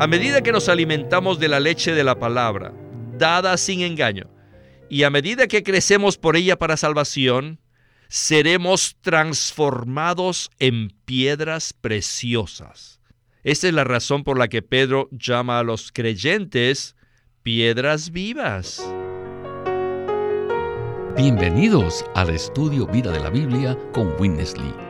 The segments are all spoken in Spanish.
A medida que nos alimentamos de la leche de la palabra, dada sin engaño, y a medida que crecemos por ella para salvación, seremos transformados en piedras preciosas. Esta es la razón por la que Pedro llama a los creyentes piedras vivas. Bienvenidos al estudio Vida de la Biblia con Witness Lee.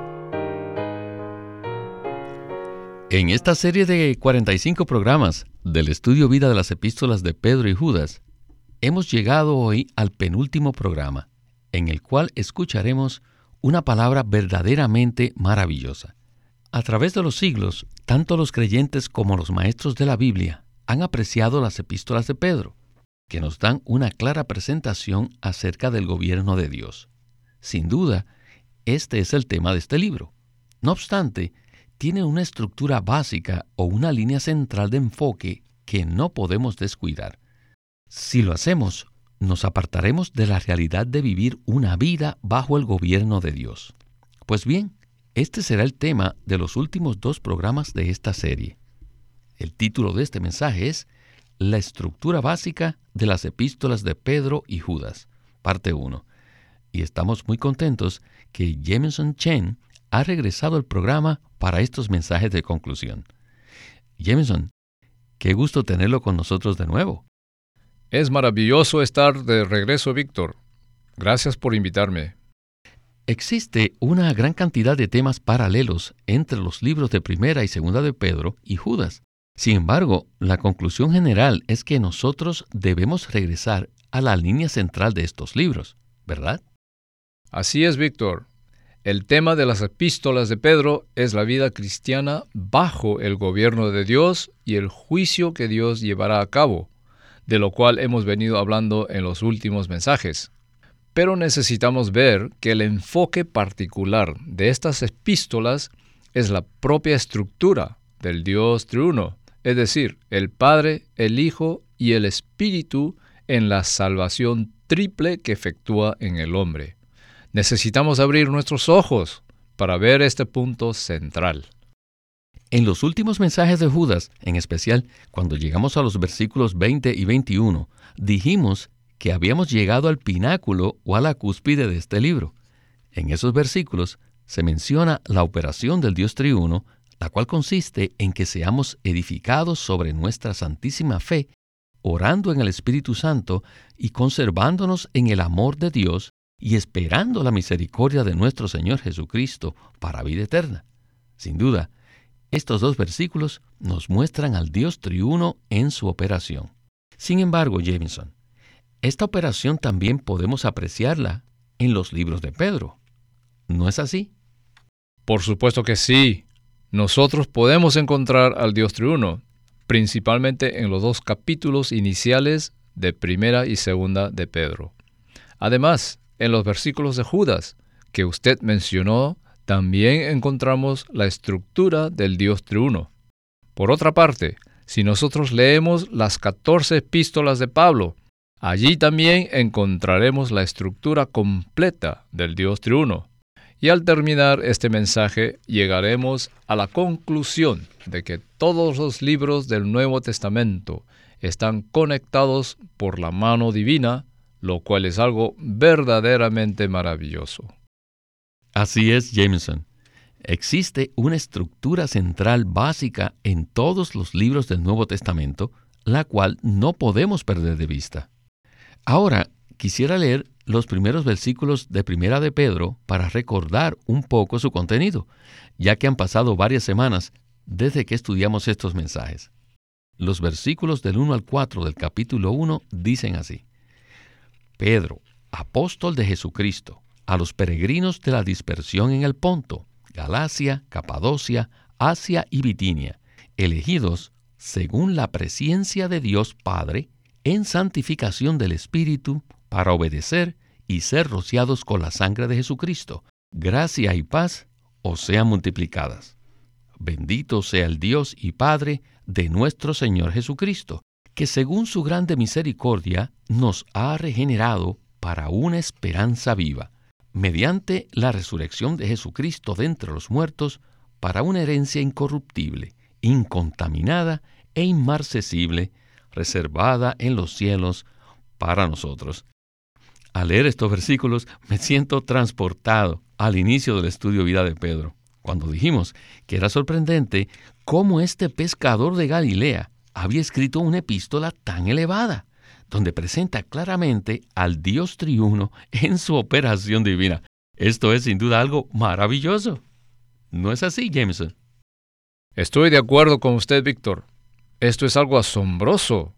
En esta serie de 45 programas del Estudio Vida de las Epístolas de Pedro y Judas, hemos llegado hoy al penúltimo programa, en el cual escucharemos una palabra verdaderamente maravillosa. A través de los siglos, tanto los creyentes como los maestros de la Biblia han apreciado las epístolas de Pedro, que nos dan una clara presentación acerca del gobierno de Dios. Sin duda, este es el tema de este libro. No obstante, tiene una estructura básica o una línea central de enfoque que no podemos descuidar. Si lo hacemos, nos apartaremos de la realidad de vivir una vida bajo el gobierno de Dios. Pues bien, este será el tema de los últimos dos programas de esta serie. El título de este mensaje es La estructura básica de las epístolas de Pedro y Judas, parte 1. Y estamos muy contentos que Jameson Chen ha regresado al programa para estos mensajes de conclusión. Jameson, qué gusto tenerlo con nosotros de nuevo. Es maravilloso estar de regreso, Víctor. Gracias por invitarme. Existe una gran cantidad de temas paralelos entre los libros de Primera y Segunda de Pedro y Judas. Sin embargo, la conclusión general es que nosotros debemos regresar a la línea central de estos libros, ¿verdad? Así es, Víctor. El tema de las epístolas de Pedro es la vida cristiana bajo el gobierno de Dios y el juicio que Dios llevará a cabo, de lo cual hemos venido hablando en los últimos mensajes. Pero necesitamos ver que el enfoque particular de estas epístolas es la propia estructura del Dios triuno, es decir, el Padre, el Hijo y el Espíritu en la salvación triple que efectúa en el hombre. Necesitamos abrir nuestros ojos para ver este punto central. En los últimos mensajes de Judas, en especial cuando llegamos a los versículos 20 y 21, dijimos que habíamos llegado al pináculo o a la cúspide de este libro. En esos versículos se menciona la operación del Dios triuno, la cual consiste en que seamos edificados sobre nuestra santísima fe, orando en el Espíritu Santo y conservándonos en el amor de Dios y esperando la misericordia de nuestro Señor Jesucristo para vida eterna. Sin duda, estos dos versículos nos muestran al Dios triuno en su operación. Sin embargo, Jameson, esta operación también podemos apreciarla en los libros de Pedro. ¿No es así? Por supuesto que sí. Nosotros podemos encontrar al Dios triuno, principalmente en los dos capítulos iniciales de primera y segunda de Pedro. Además, en los versículos de Judas que usted mencionó, también encontramos la estructura del Dios triuno. Por otra parte, si nosotros leemos las 14 epístolas de Pablo, Allí también encontraremos la estructura completa del Dios triuno. Y al terminar este mensaje llegaremos a la conclusión de que todos los libros del Nuevo Testamento están conectados por la mano divina, lo cual es algo verdaderamente maravilloso. Así es, Jameson. Existe una estructura central básica en todos los libros del Nuevo Testamento, la cual no podemos perder de vista. Ahora quisiera leer los primeros versículos de Primera de Pedro para recordar un poco su contenido, ya que han pasado varias semanas desde que estudiamos estos mensajes. Los versículos del 1 al 4 del capítulo 1 dicen así. Pedro, apóstol de Jesucristo, a los peregrinos de la dispersión en el Ponto, Galacia, Capadocia, Asia y Bitinia, elegidos según la presencia de Dios Padre, en santificación del Espíritu para obedecer y ser rociados con la sangre de Jesucristo. Gracia y paz os sean multiplicadas. Bendito sea el Dios y Padre de nuestro Señor Jesucristo, que según su grande misericordia nos ha regenerado para una esperanza viva, mediante la resurrección de Jesucristo de entre los muertos, para una herencia incorruptible, incontaminada e inmarcesible, reservada en los cielos para nosotros. Al leer estos versículos me siento transportado al inicio del estudio vida de Pedro, cuando dijimos que era sorprendente cómo este pescador de Galilea había escrito una epístola tan elevada, donde presenta claramente al Dios triuno en su operación divina. Esto es sin duda algo maravilloso. ¿No es así, Jameson? Estoy de acuerdo con usted, Víctor. Esto es algo asombroso.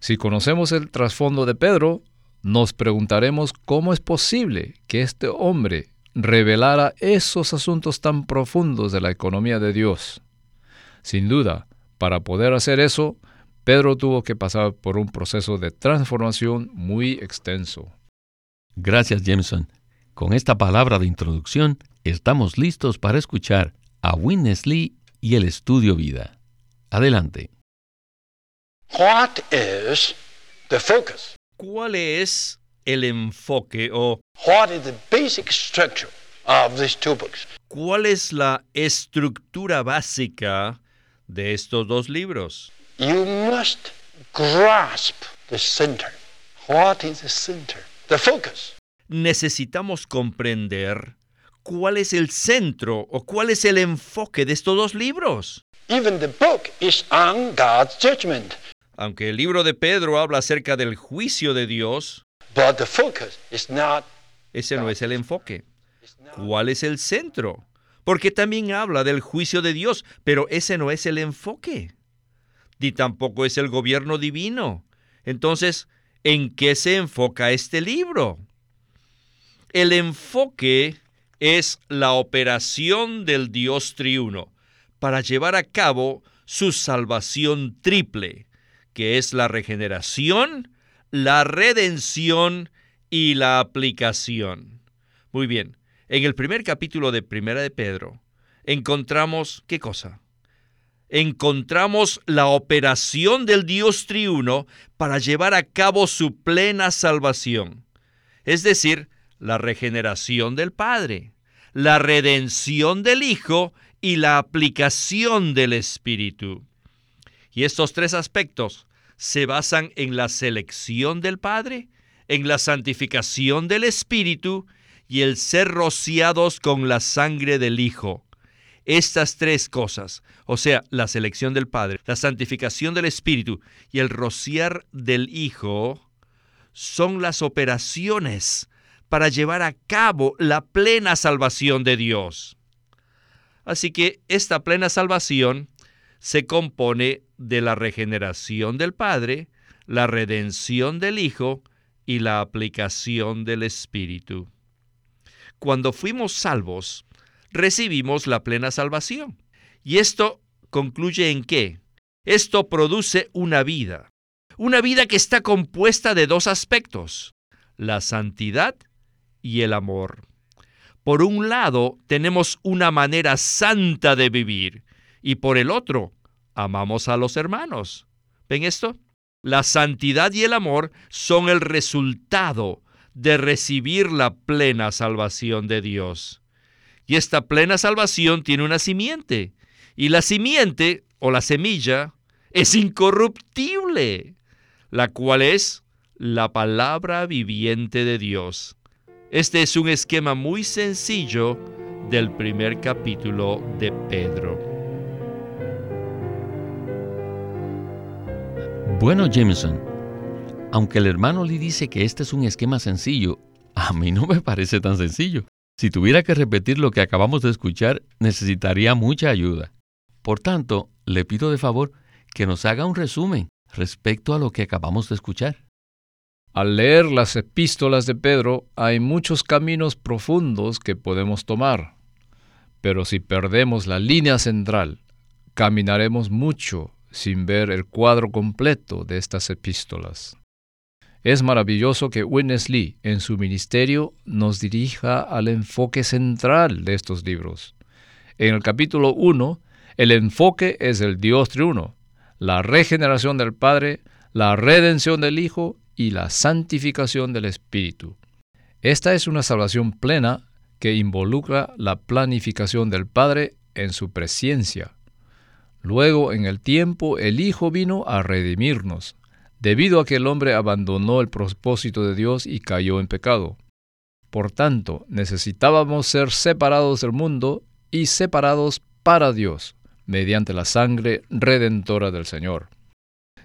Si conocemos el trasfondo de Pedro, nos preguntaremos cómo es posible que este hombre revelara esos asuntos tan profundos de la economía de Dios. Sin duda, para poder hacer eso, Pedro tuvo que pasar por un proceso de transformación muy extenso. Gracias, Jameson. Con esta palabra de introducción, estamos listos para escuchar a Witness Lee y el estudio vida. Adelante. What is the focus? ¿Cuál es el enfoque o What is the basic structure of these two books? cuál es la estructura básica de estos dos libros? You must grasp the center. What is the center? The focus. Necesitamos comprender cuál es el centro o cuál es el enfoque de estos dos libros. Even the book is on God's judgment, Aunque el libro de Pedro habla acerca del juicio de Dios, but the focus is not. ese no es el enfoque. ¿Cuál es el centro? Porque también habla del juicio de Dios, pero ese no es el enfoque. Ni tampoco es el gobierno divino. Entonces, ¿en qué se enfoca este libro? El enfoque es la operación del Dios triuno para llevar a cabo su salvación triple, que es la regeneración, la redención y la aplicación. Muy bien, en el primer capítulo de Primera de Pedro encontramos qué cosa? Encontramos la operación del Dios triuno para llevar a cabo su plena salvación, es decir, la regeneración del Padre, la redención del Hijo y la aplicación del Espíritu. Y estos tres aspectos se basan en la selección del Padre, en la santificación del Espíritu y el ser rociados con la sangre del Hijo. Estas tres cosas, o sea, la selección del Padre, la santificación del Espíritu y el rociar del Hijo, son las operaciones para llevar a cabo la plena salvación de Dios. Así que esta plena salvación se compone de la regeneración del Padre, la redención del Hijo y la aplicación del Espíritu. Cuando fuimos salvos, recibimos la plena salvación. Y esto concluye en qué? Esto produce una vida. Una vida que está compuesta de dos aspectos, la santidad y el amor. Por un lado, tenemos una manera santa de vivir y por el otro, amamos a los hermanos. ¿Ven esto? La santidad y el amor son el resultado de recibir la plena salvación de Dios. Y esta plena salvación tiene una simiente. Y la simiente, o la semilla, es incorruptible, la cual es la palabra viviente de Dios. Este es un esquema muy sencillo del primer capítulo de Pedro. Bueno, Jameson, aunque el hermano Lee dice que este es un esquema sencillo, a mí no me parece tan sencillo. Si tuviera que repetir lo que acabamos de escuchar, necesitaría mucha ayuda. Por tanto, le pido de favor que nos haga un resumen respecto a lo que acabamos de escuchar. Al leer las epístolas de Pedro hay muchos caminos profundos que podemos tomar, pero si perdemos la línea central, caminaremos mucho sin ver el cuadro completo de estas epístolas. Es maravilloso que Witness Lee en su ministerio nos dirija al enfoque central de estos libros. En el capítulo 1, el enfoque es el Dios triuno, la regeneración del Padre, la redención del Hijo y la santificación del Espíritu. Esta es una salvación plena que involucra la planificación del Padre en su presencia. Luego, en el tiempo, el Hijo vino a redimirnos, debido a que el hombre abandonó el propósito de Dios y cayó en pecado. Por tanto, necesitábamos ser separados del mundo y separados para Dios, mediante la sangre redentora del Señor.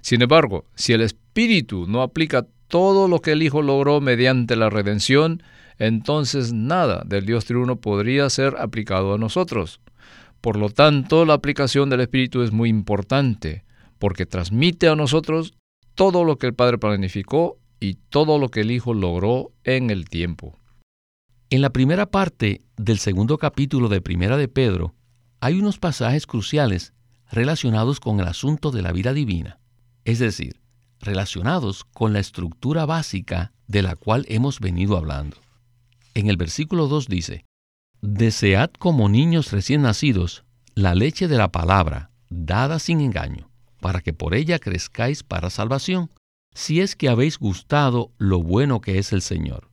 Sin embargo, si el Espíritu no aplica todo lo que el Hijo logró mediante la redención, entonces nada del Dios triuno podría ser aplicado a nosotros. Por lo tanto, la aplicación del Espíritu es muy importante, porque transmite a nosotros todo lo que el Padre planificó y todo lo que el Hijo logró en el tiempo. En la primera parte del segundo capítulo de Primera de Pedro, hay unos pasajes cruciales relacionados con el asunto de la vida divina, es decir, relacionados con la estructura básica de la cual hemos venido hablando. En el versículo 2 dice, Desead como niños recién nacidos la leche de la palabra, dada sin engaño, para que por ella crezcáis para salvación, si es que habéis gustado lo bueno que es el Señor,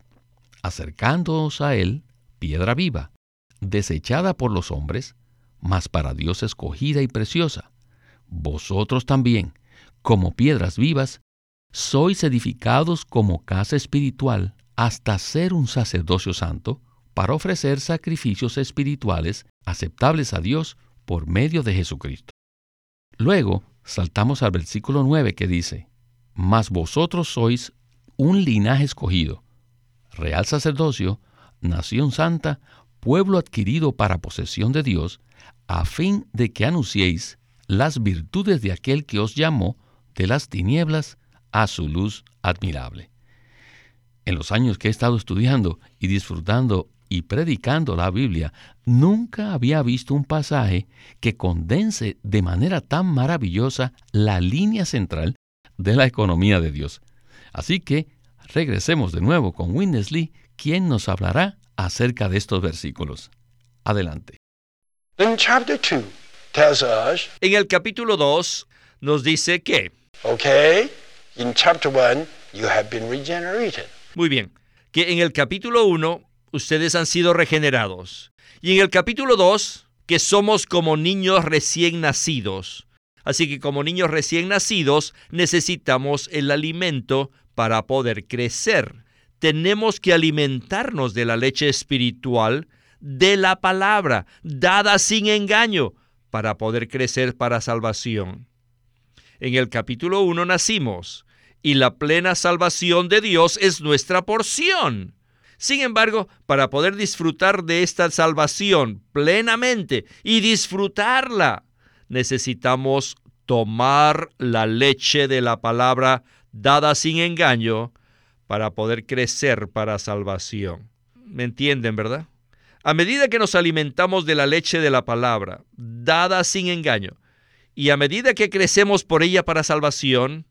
acercándoos a Él, piedra viva, desechada por los hombres, mas para Dios escogida y preciosa. Vosotros también, como piedras vivas, sois edificados como casa espiritual hasta ser un sacerdocio santo, para ofrecer sacrificios espirituales aceptables a Dios por medio de Jesucristo. Luego saltamos al versículo 9 que dice, Mas vosotros sois un linaje escogido, real sacerdocio, nación santa, pueblo adquirido para posesión de Dios, a fin de que anunciéis las virtudes de aquel que os llamó de las tinieblas a su luz admirable. En los años que he estado estudiando y disfrutando y predicando la Biblia, nunca había visto un pasaje que condense de manera tan maravillosa la línea central de la economía de Dios. Así que regresemos de nuevo con Winnesley, quien nos hablará acerca de estos versículos. Adelante. Then chapter 2 tells us, En el capítulo 2 nos dice que, okay, in chapter 1 you have been regenerated. muy bien, que en el capítulo 1 ustedes han sido regenerados. Y en el capítulo 2, que somos como niños recién nacidos. Así que como niños recién nacidos necesitamos el alimento para poder crecer. Tenemos que alimentarnos de la leche espiritual, de la palabra, dada sin engaño, para poder crecer para salvación. En el capítulo 1 nacimos, y la plena salvación de Dios es nuestra porción. Sin embargo, para poder disfrutar de esta salvación plenamente y disfrutarla, necesitamos tomar la leche de la palabra dada sin engaño para poder crecer para salvación. ¿Me entienden, verdad? A medida que nos alimentamos de la leche de la palabra, dada sin engaño, y a medida que crecemos por ella para salvación,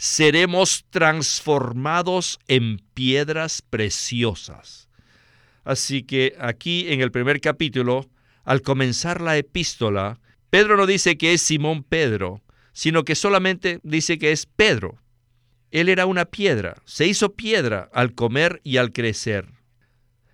seremos transformados en piedras preciosas. Así que aquí en el primer capítulo, al comenzar la epístola, Pedro no dice que es Simón Pedro, sino que solamente dice que es Pedro. Él era una piedra, se hizo piedra al comer y al crecer.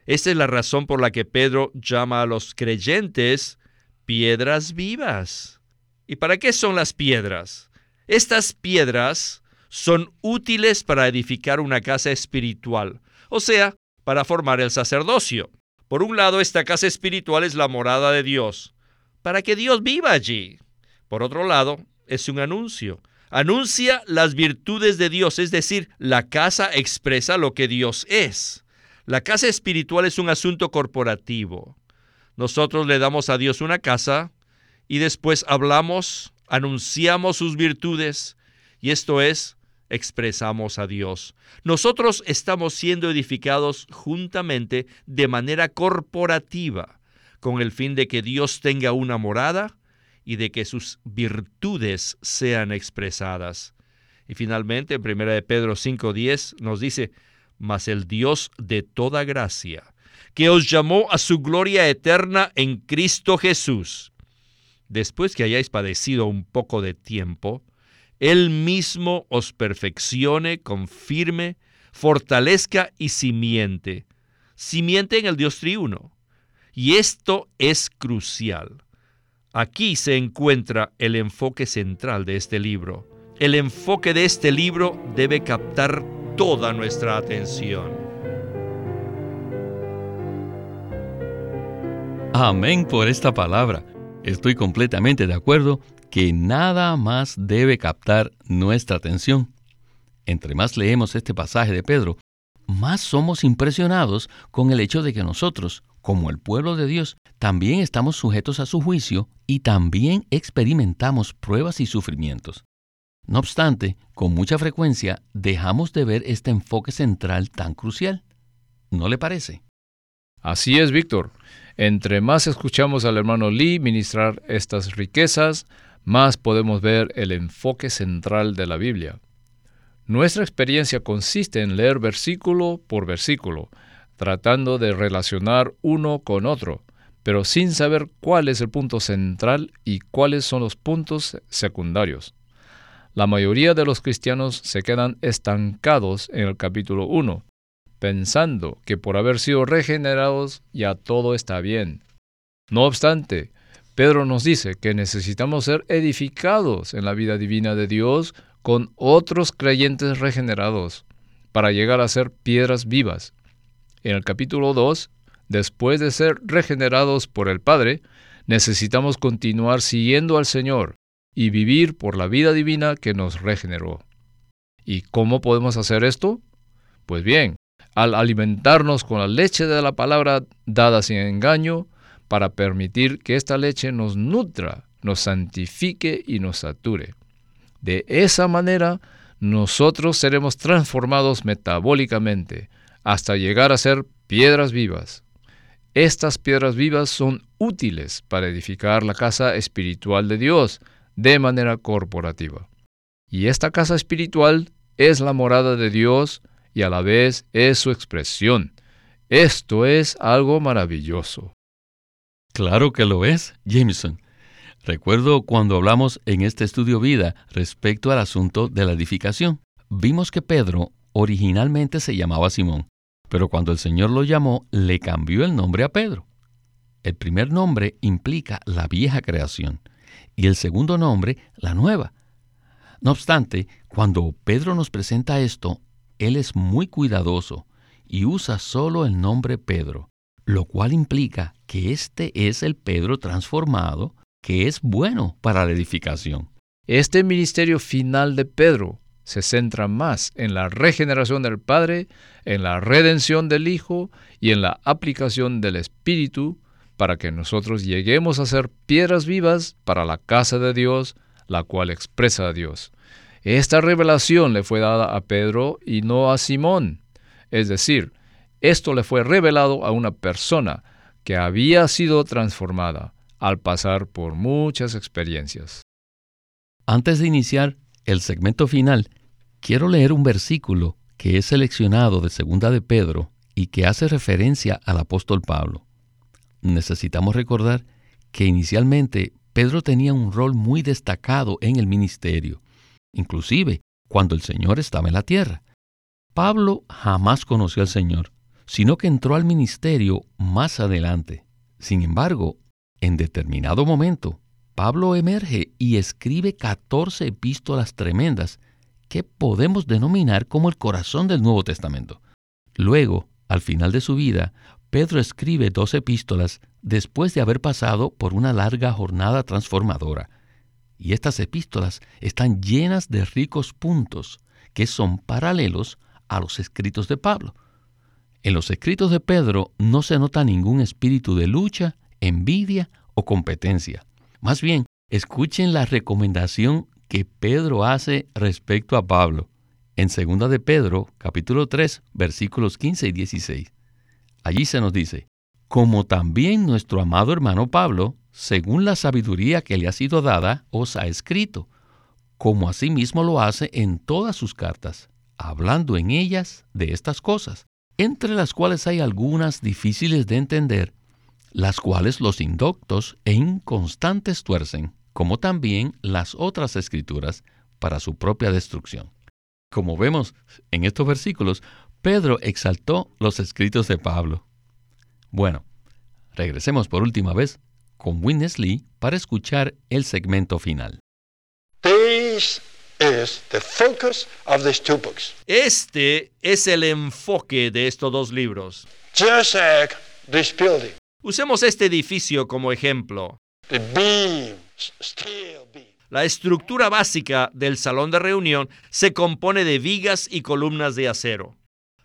Esta es la razón por la que Pedro llama a los creyentes piedras vivas. ¿Y para qué son las piedras? Estas piedras son útiles para edificar una casa espiritual, o sea, para formar el sacerdocio. Por un lado, esta casa espiritual es la morada de Dios, para que Dios viva allí. Por otro lado, es un anuncio. Anuncia las virtudes de Dios, es decir, la casa expresa lo que Dios es. La casa espiritual es un asunto corporativo. Nosotros le damos a Dios una casa y después hablamos, anunciamos sus virtudes y esto es expresamos a Dios. Nosotros estamos siendo edificados juntamente de manera corporativa, con el fin de que Dios tenga una morada y de que sus virtudes sean expresadas. Y finalmente, en 1 de Pedro 5:10 nos dice, mas el Dios de toda gracia, que os llamó a su gloria eterna en Cristo Jesús, después que hayáis padecido un poco de tiempo, Él mismo os perfeccione, confirme, fortalezca y simiente. Simiente en el Dios triuno. Y esto es crucial. Aquí se encuentra el enfoque central de este libro. El enfoque de este libro debe captar toda nuestra atención. Amén por esta palabra. Estoy completamente de acuerdo que nada más debe captar nuestra atención. Entre más leemos este pasaje de Pedro, más somos impresionados con el hecho de que nosotros, como el pueblo de Dios, también estamos sujetos a su juicio y también experimentamos pruebas y sufrimientos. No obstante, con mucha frecuencia dejamos de ver este enfoque central tan crucial. ¿No le parece? Así es, Víctor. Entre más escuchamos al hermano Lee ministrar estas riquezas, más podemos ver el enfoque central de la Biblia. Nuestra experiencia consiste en leer versículo por versículo, tratando de relacionar uno con otro, pero sin saber cuál es el punto central y cuáles son los puntos secundarios. La mayoría de los cristianos se quedan estancados en el capítulo 1, pensando que por haber sido regenerados ya todo está bien. No obstante, Pedro nos dice que necesitamos ser edificados en la vida divina de Dios con otros creyentes regenerados para llegar a ser piedras vivas. En el capítulo 2, después de ser regenerados por el Padre, necesitamos continuar siguiendo al Señor y vivir por la vida divina que nos regeneró. ¿Y cómo podemos hacer esto? Pues bien, al alimentarnos con la leche de la palabra dada sin engaño, para permitir que esta leche nos nutra, nos santifique y nos sature. De esa manera, nosotros seremos transformados metabólicamente hasta llegar a ser piedras vivas. Estas piedras vivas son útiles para edificar la casa espiritual de Dios de manera corporativa. Y esta casa espiritual es la morada de Dios y a la vez es su expresión. Esto es algo maravilloso. Claro que lo es, Jameson. Recuerdo cuando hablamos en este estudio vida respecto al asunto de la edificación. Vimos que Pedro originalmente se llamaba Simón, pero cuando el Señor lo llamó, le cambió el nombre a Pedro. El primer nombre implica la vieja creación y el segundo nombre la nueva. No obstante, cuando Pedro nos presenta esto, él es muy cuidadoso y usa solo el nombre Pedro, lo cual implica que este es el Pedro transformado que es bueno para la edificación. Este ministerio final de Pedro se centra más en la regeneración del Padre, en la redención del Hijo y en la aplicación del Espíritu para que nosotros lleguemos a ser piedras vivas para la casa de Dios, la cual expresa a Dios. Esta revelación le fue dada a Pedro y no a Simón. Es decir, esto le fue revelado a una persona que había sido transformada al pasar por muchas experiencias. Antes de iniciar el segmento final, quiero leer un versículo que es seleccionado de Segunda de Pedro y que hace referencia al apóstol Pablo. Necesitamos recordar que inicialmente Pedro tenía un rol muy destacado en el ministerio, inclusive cuando el Señor estaba en la tierra. Pablo jamás conoció al Señor, sino que entró al ministerio más adelante. Sin embargo, en determinado momento, Pablo emerge y escribe 14 epístolas tremendas que podemos denominar como el corazón del Nuevo Testamento. Luego, al final de su vida, Pedro escribe dos epístolas después de haber pasado por una larga jornada transformadora. Y estas epístolas están llenas de ricos puntos que son paralelos a los escritos de Pablo. En los escritos de Pedro no se nota ningún espíritu de lucha envidia o competencia. Más bien, escuchen la recomendación que Pedro hace respecto a Pablo en 2 de Pedro, capítulo 3, versículos 15 y 16. Allí se nos dice, como también nuestro amado hermano Pablo, según la sabiduría que le ha sido dada, os ha escrito, como asimismo lo hace en todas sus cartas, hablando en ellas de estas cosas, entre las cuales hay algunas difíciles de entender, las cuales los indoctos e inconstantes tuercen, como también las otras escrituras, para su propia destrucción. Como vemos en estos versículos, Pedro exaltó los escritos de Pablo. Bueno, regresemos por última vez con Witness Lee para escuchar el segmento final. Este es el enfoque de estos dos libros. Usemos este edificio como ejemplo. La estructura básica del salón de reunión se compone de vigas y columnas de acero.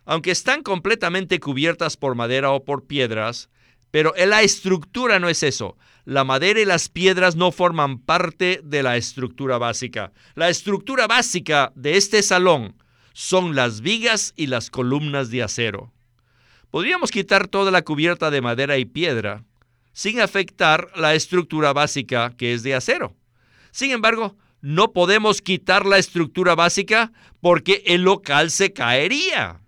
Aunque están completamente cubiertas por madera o por piedras, pero la estructura no es eso. La madera y las piedras no forman parte de la estructura básica. La estructura básica de este salón son las vigas y las columnas de acero. Podríamos quitar toda la cubierta de madera y piedra sin afectar la estructura básica que es de acero. Sin embargo, no podemos quitar la estructura básica porque el local se caería.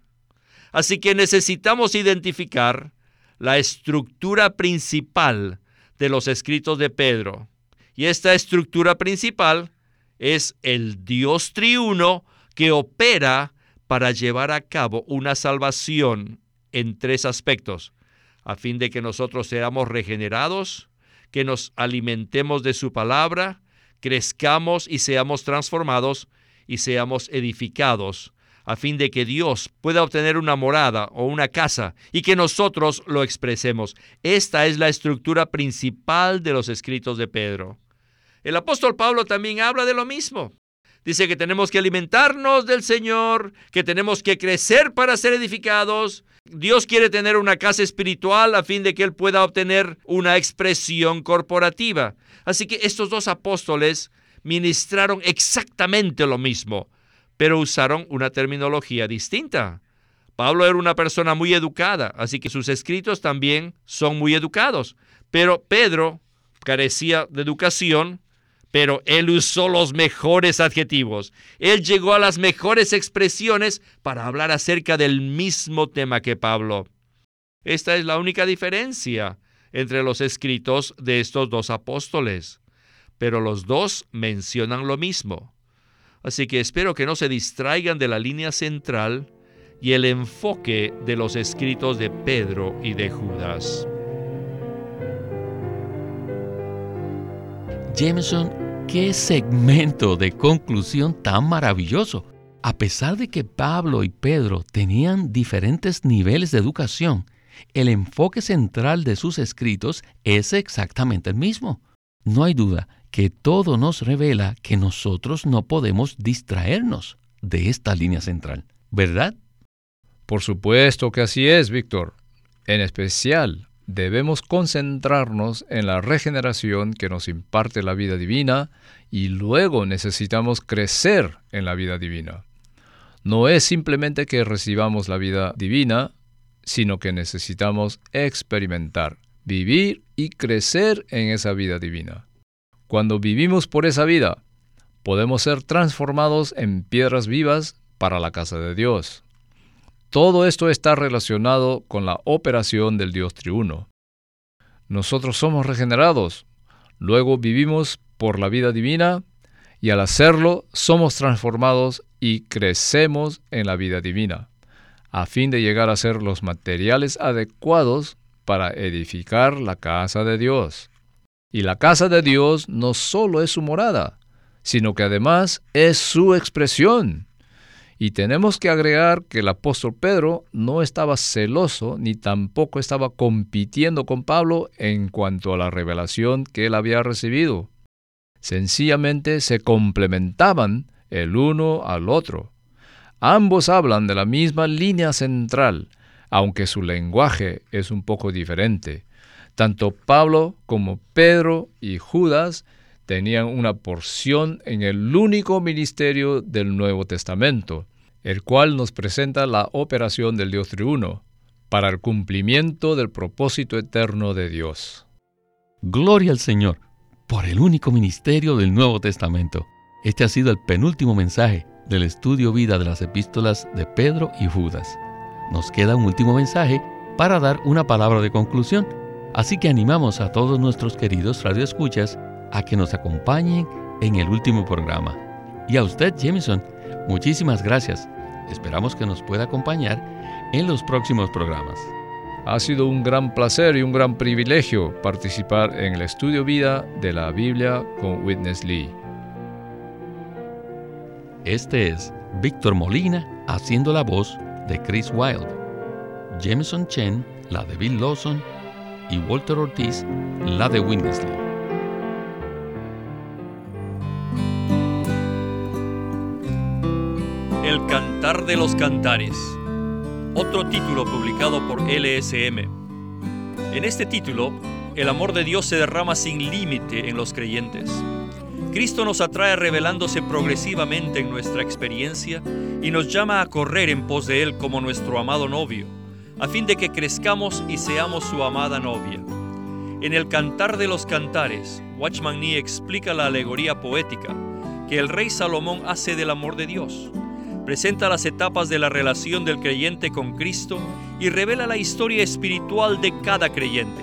Así que necesitamos identificar la estructura principal de los escritos de Pedro. Y esta estructura principal es el Dios triuno que opera para llevar a cabo una salvación en tres aspectos, a fin de que nosotros seamos regenerados, que nos alimentemos de su palabra crezcamos y seamos transformados y seamos edificados, a fin de que Dios pueda obtener una morada o una casa y que nosotros lo expresemos. Esta es la estructura principal de los escritos de Pedro. El apóstol Pablo también habla de lo mismo. Dice que tenemos que alimentarnos del Señor, que tenemos que crecer para ser edificados. Dios quiere tener una casa espiritual a fin de que Él pueda obtener una expresión corporativa. Así que estos dos apóstoles ministraron exactamente lo mismo, pero usaron una terminología distinta. Pablo era una persona muy educada, así que sus escritos también son muy educados. Pero Pedro carecía de educación, pero él usó los mejores adjetivos. Él llegó a las mejores expresiones para hablar acerca del mismo tema que Pablo. Esta es la única diferencia entre los escritos de estos dos apóstoles, pero los dos mencionan lo mismo. Así que espero que no se distraigan de la línea central y el enfoque de los escritos de Pedro y de Judas. Jameson, qué segmento de conclusión tan maravilloso. A pesar de que Pablo y Pedro tenían diferentes niveles de educación, el enfoque central de sus escritos es exactamente el mismo. No hay duda que todo nos revela que nosotros no podemos distraernos de esta línea central, ¿verdad? Por supuesto que así es, Víctor. En especial, debemos concentrarnos en la regeneración que nos imparte la vida divina y luego necesitamos crecer en la vida divina. No es simplemente que recibamos la vida divina, sino que necesitamos experimentar, vivir y crecer en esa vida divina. Cuando vivimos por esa vida, podemos ser transformados en piedras vivas para la casa de Dios. Todo esto está relacionado con la operación del Dios triuno. Nosotros somos regenerados, luego vivimos por la vida divina y al hacerlo somos transformados y crecemos en la vida divina a fin de llegar a ser los materiales adecuados para edificar la casa de Dios. Y la casa de Dios no solo es su morada, sino que además es su expresión. Y tenemos que agregar que el apóstol Pedro no estaba celoso ni tampoco estaba compitiendo con Pablo en cuanto a la revelación que él había recibido. Sencillamente se complementaban el uno al otro. Ambos hablan de la misma línea central, aunque su lenguaje es un poco diferente. Tanto Pablo como Pedro y Judas tenían una porción en el único ministerio del Nuevo Testamento, el cual nos presenta la operación del Dios triuno para el cumplimiento del propósito eterno de Dios. Gloria al Señor por el único ministerio del Nuevo Testamento. Este ha sido el penúltimo mensaje del estudio vida de las epístolas de Pedro y Judas. Nos queda un último mensaje para dar una palabra de conclusión, así que animamos a todos nuestros queridos radioescuchas a que nos acompañen en el último programa. Y a usted, Jameson, muchísimas gracias. Esperamos que nos pueda acompañar en los próximos programas. Ha sido un gran placer y un gran privilegio participar en el estudio vida de la Biblia con Witness Lee. Este es Víctor Molina haciendo la voz de Chris Wilde, Jameson Chen la de Bill Lawson y Walter Ortiz la de Witness Lee. El Cantar de los Cantares, otro título publicado por LSM. En este título, el amor de Dios se derrama sin límite en los creyentes. Cristo nos atrae revelándose progresivamente en nuestra experiencia y nos llama a correr en pos de Él como nuestro amado novio, a fin de que crezcamos y seamos su amada novia. En el Cantar de los Cantares, Watchman Nee explica la alegoría poética que el rey Salomón hace del amor de Dios presenta las etapas de la relación del creyente con Cristo y revela la historia espiritual de cada creyente.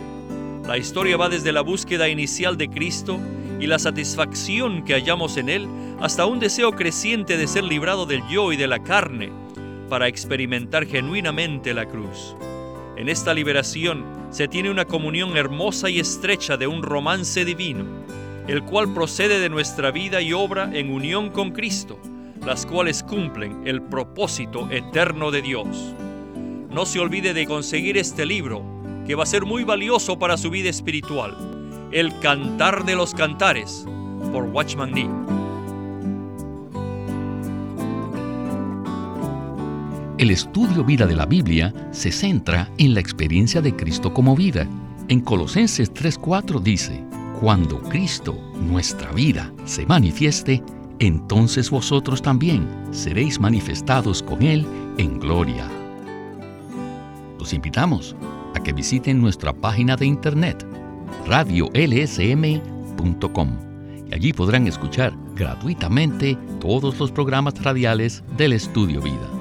La historia va desde la búsqueda inicial de Cristo y la satisfacción que hallamos en Él hasta un deseo creciente de ser librado del yo y de la carne para experimentar genuinamente la cruz. En esta liberación se tiene una comunión hermosa y estrecha de un romance divino, el cual procede de nuestra vida y obra en unión con Cristo las cuales cumplen el propósito eterno de Dios. No se olvide de conseguir este libro, que va a ser muy valioso para su vida espiritual, El Cantar de los Cantares, por Watchman Nee. El estudio vida de la Biblia se centra en la experiencia de Cristo como vida. En Colosenses 3:4 dice, Cuando Cristo, nuestra vida, se manifieste, entonces vosotros también seréis manifestados con Él en gloria. Los invitamos a que visiten nuestra página de internet radiolsm.com y allí podrán escuchar gratuitamente todos los programas radiales del Estudio Vida.